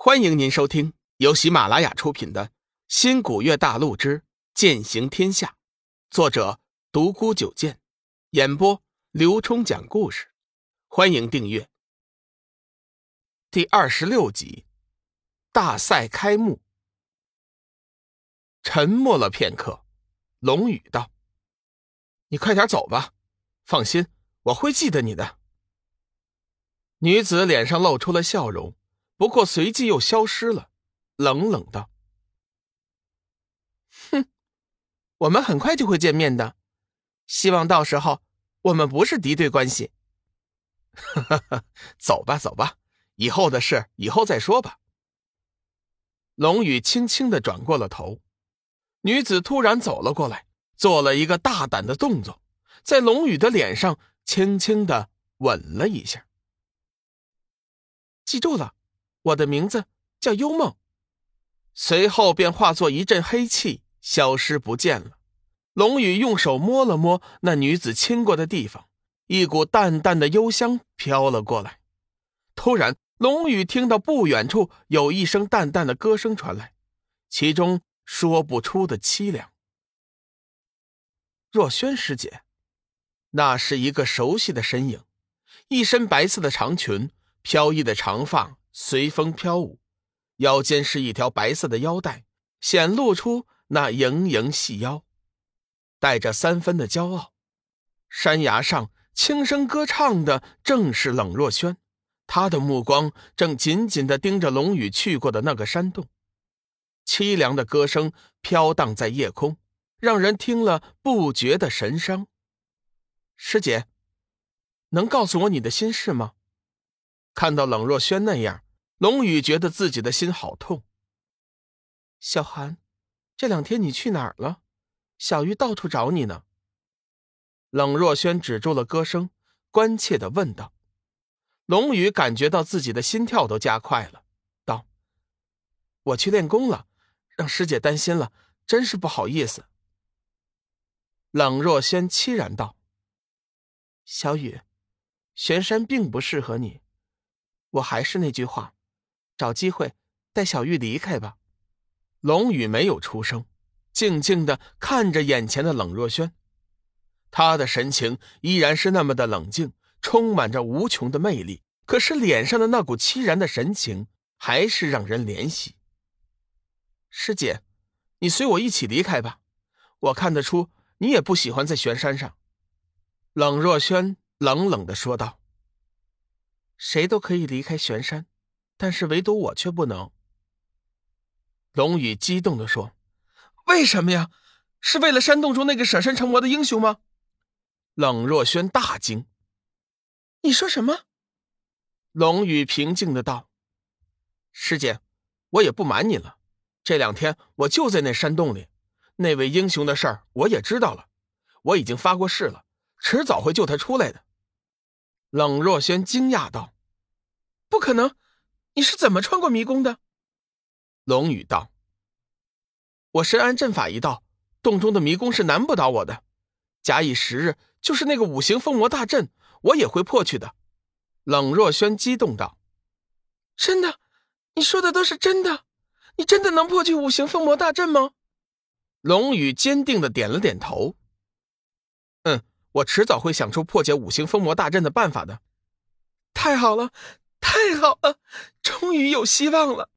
欢迎您收听由喜马拉雅出品的《新古月大陆之剑行天下》，作者独孤九剑，演播刘冲讲故事。欢迎订阅。第二十六集，大赛开幕。沉默了片刻，龙宇道：“你快点走吧，放心，我会记得你的。”女子脸上露出了笑容。不过随即又消失了，冷冷道：“哼，我们很快就会见面的，希望到时候我们不是敌对关系。”走吧，走吧，以后的事以后再说吧。龙宇轻轻的转过了头，女子突然走了过来，做了一个大胆的动作，在龙宇的脸上轻轻的吻了一下。记住了。我的名字叫幽梦，随后便化作一阵黑气，消失不见了。龙宇用手摸了摸那女子亲过的地方，一股淡淡的幽香飘了过来。突然，龙宇听到不远处有一声淡淡的歌声传来，其中说不出的凄凉。若萱师姐，那是一个熟悉的身影，一身白色的长裙，飘逸的长发。随风飘舞，腰间是一条白色的腰带，显露出那盈盈细腰，带着三分的骄傲。山崖上轻声歌唱的正是冷若萱，她的目光正紧紧的盯着龙宇去过的那个山洞，凄凉的歌声飘荡在夜空，让人听了不觉的神伤。师姐，能告诉我你的心事吗？看到冷若萱那样。龙宇觉得自己的心好痛。小韩，这两天你去哪儿了？小玉到处找你呢。冷若萱止住了歌声，关切的问道。龙宇感觉到自己的心跳都加快了，道：“我去练功了，让师姐担心了，真是不好意思。”冷若萱凄然道：“小雨，玄山并不适合你。我还是那句话。”找机会带小玉离开吧。龙宇没有出声，静静的看着眼前的冷若萱，他的神情依然是那么的冷静，充满着无穷的魅力。可是脸上的那股凄然的神情还是让人怜惜。师姐，你随我一起离开吧。我看得出你也不喜欢在玄山上。冷若萱冷冷的说道：“谁都可以离开玄山。”但是唯独我却不能。龙宇激动的说：“为什么呀？是为了山洞中那个舍身成魔的英雄吗？”冷若萱大惊：“你说什么？”龙宇平静的道：“师姐，我也不瞒你了，这两天我就在那山洞里，那位英雄的事儿我也知道了，我已经发过誓了，迟早会救他出来的。”冷若萱惊讶道：“不可能！”你是怎么穿过迷宫的？龙宇道：“我深谙阵法一道，洞中的迷宫是难不倒我的。假以时日，就是那个五行封魔大阵，我也会破去的。”冷若轩激动道：“真的？你说的都是真的？你真的能破去五行封魔大阵吗？”龙宇坚定的点了点头：“嗯，我迟早会想出破解五行封魔大阵的办法的。”太好了！太好了，终于有希望了。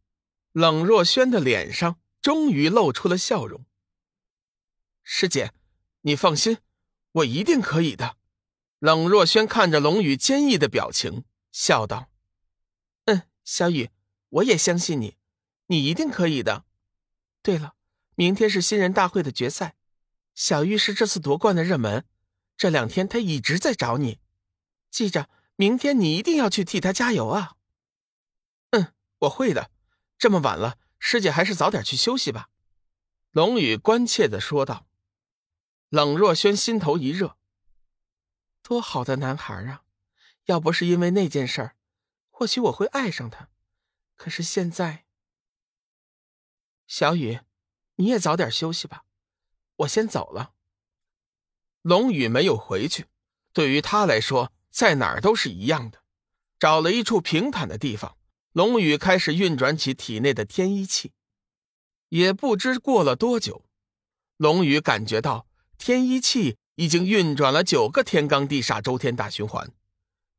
冷若萱的脸上终于露出了笑容。师姐，你放心，我一定可以的。冷若萱看着龙宇坚毅的表情，笑道：“嗯，小雨，我也相信你，你一定可以的。对了，明天是新人大会的决赛，小玉是这次夺冠的热门，这两天他一直在找你，记着。”明天你一定要去替他加油啊！嗯，我会的。这么晚了，师姐还是早点去休息吧。”龙宇关切的说道。冷若萱心头一热，多好的男孩啊！要不是因为那件事，或许我会爱上他。可是现在，小雨，你也早点休息吧，我先走了。龙宇没有回去，对于他来说。在哪儿都是一样的，找了一处平坦的地方，龙宇开始运转起体内的天一气。也不知过了多久，龙宇感觉到天一气已经运转了九个天罡地煞周天大循环，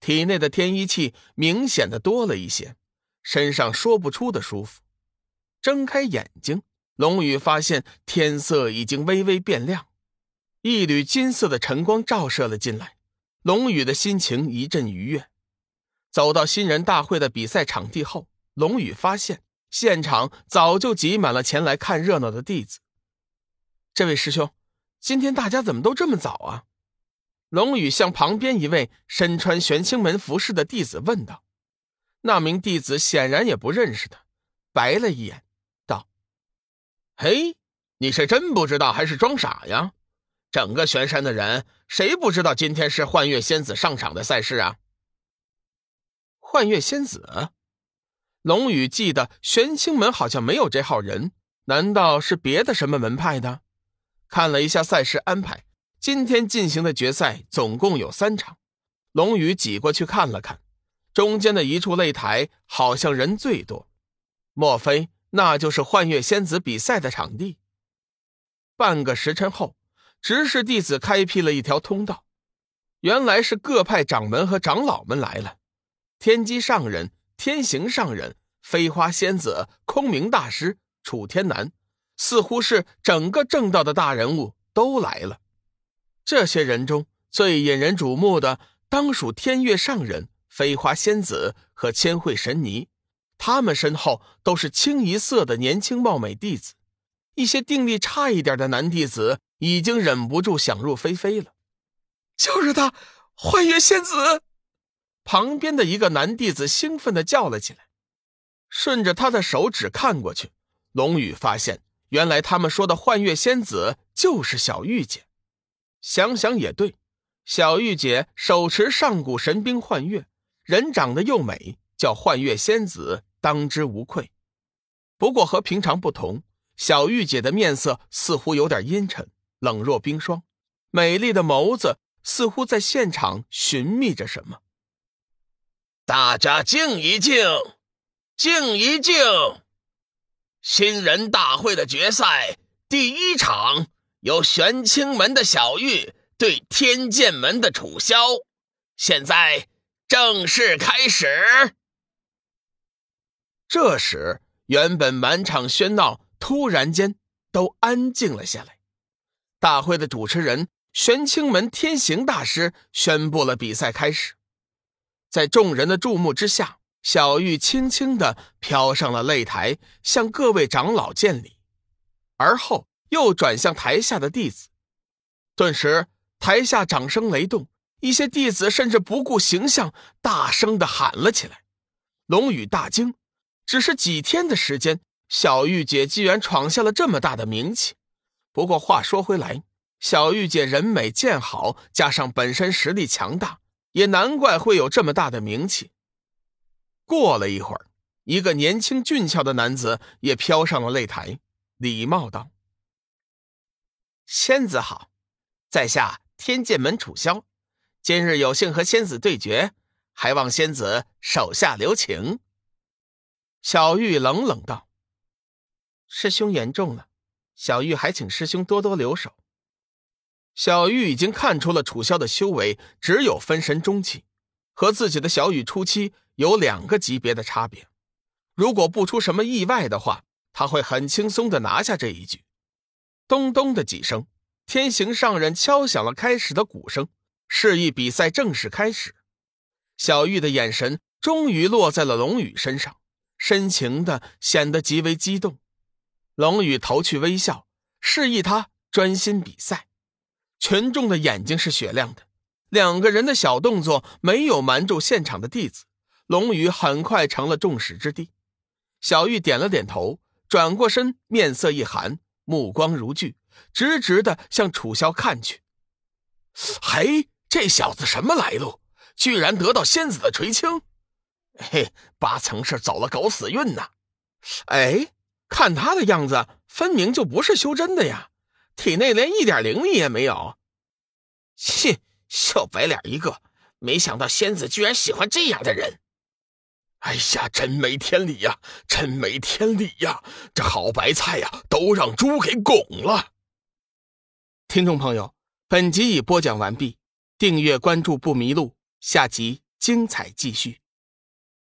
体内的天一气明显的多了一些，身上说不出的舒服。睁开眼睛，龙宇发现天色已经微微变亮，一缕金色的晨光照射了进来，龙宇的心情一阵愉悦。走到新人大会的比赛场地后，龙宇发现。现场早就挤满了前来看热闹的弟子。这位师兄，今天大家怎么都这么早啊？龙宇向旁边一位身穿玄清门服饰的弟子问道。那名弟子显然也不认识他，白了一眼，道：“嘿，你是真不知道还是装傻呀？整个玄山的人，谁不知道今天是幻月仙子上场的赛事啊？”幻月仙子。龙宇记得玄清门好像没有这号人，难道是别的什么门派的？看了一下赛事安排，今天进行的决赛总共有三场。龙宇挤过去看了看，中间的一处擂台好像人最多，莫非那就是幻月仙子比赛的场地？半个时辰后，执事弟子开辟了一条通道，原来是各派掌门和长老们来了，天机上人。天行上人、飞花仙子、空明大师、楚天南，似乎是整个正道的大人物都来了。这些人中最引人瞩目的，当属天月上人、飞花仙子和千惠神尼。他们身后都是清一色的年轻貌美弟子，一些定力差一点的男弟子已经忍不住想入非非了。就是他，幻月仙子。旁边的一个男弟子兴奋的叫了起来，顺着他的手指看过去，龙宇发现，原来他们说的幻月仙子就是小玉姐。想想也对，小玉姐手持上古神兵幻月，人长得又美，叫幻月仙子当之无愧。不过和平常不同，小玉姐的面色似乎有点阴沉，冷若冰霜，美丽的眸子似乎在现场寻觅着什么。大家静一静，静一静。新人大会的决赛第一场，由玄清门的小玉对天剑门的楚萧，现在正式开始。这时，原本满场喧闹，突然间都安静了下来。大会的主持人玄清门天行大师宣布了比赛开始。在众人的注目之下，小玉轻轻的飘上了擂台，向各位长老见礼，而后又转向台下的弟子。顿时，台下掌声雷动，一些弟子甚至不顾形象，大声的喊了起来。龙宇大惊，只是几天的时间，小玉姐居然闯下了这么大的名气。不过话说回来，小玉姐人美剑好，加上本身实力强大。也难怪会有这么大的名气。过了一会儿，一个年轻俊俏的男子也飘上了擂台，礼貌道：“仙子好，在下天剑门楚萧，今日有幸和仙子对决，还望仙子手下留情。”小玉冷冷道：“师兄言重了，小玉还请师兄多多留手。”小玉已经看出了楚萧的修为只有分神中期，和自己的小雨初期有两个级别的差别。如果不出什么意外的话，他会很轻松的拿下这一局。咚咚的几声，天行上人敲响了开始的鼓声，示意比赛正式开始。小玉的眼神终于落在了龙宇身上，深情的显得极为激动。龙宇投去微笑，示意他专心比赛。群众的眼睛是雪亮的，两个人的小动作没有瞒住现场的弟子，龙宇很快成了众矢之的。小玉点了点头，转过身，面色一寒，目光如炬，直直的向楚萧看去。嘿，这小子什么来路？居然得到仙子的垂青，嘿，八成是走了狗屎运呐！哎，看他的样子，分明就不是修真的呀。体内连一点灵力也没有，切，小白脸一个！没想到仙子居然喜欢这样的人。哎呀，真没天理呀！真没天理呀！这好白菜呀，都让猪给拱了。听众朋友，本集已播讲完毕，订阅关注不迷路，下集精彩继续。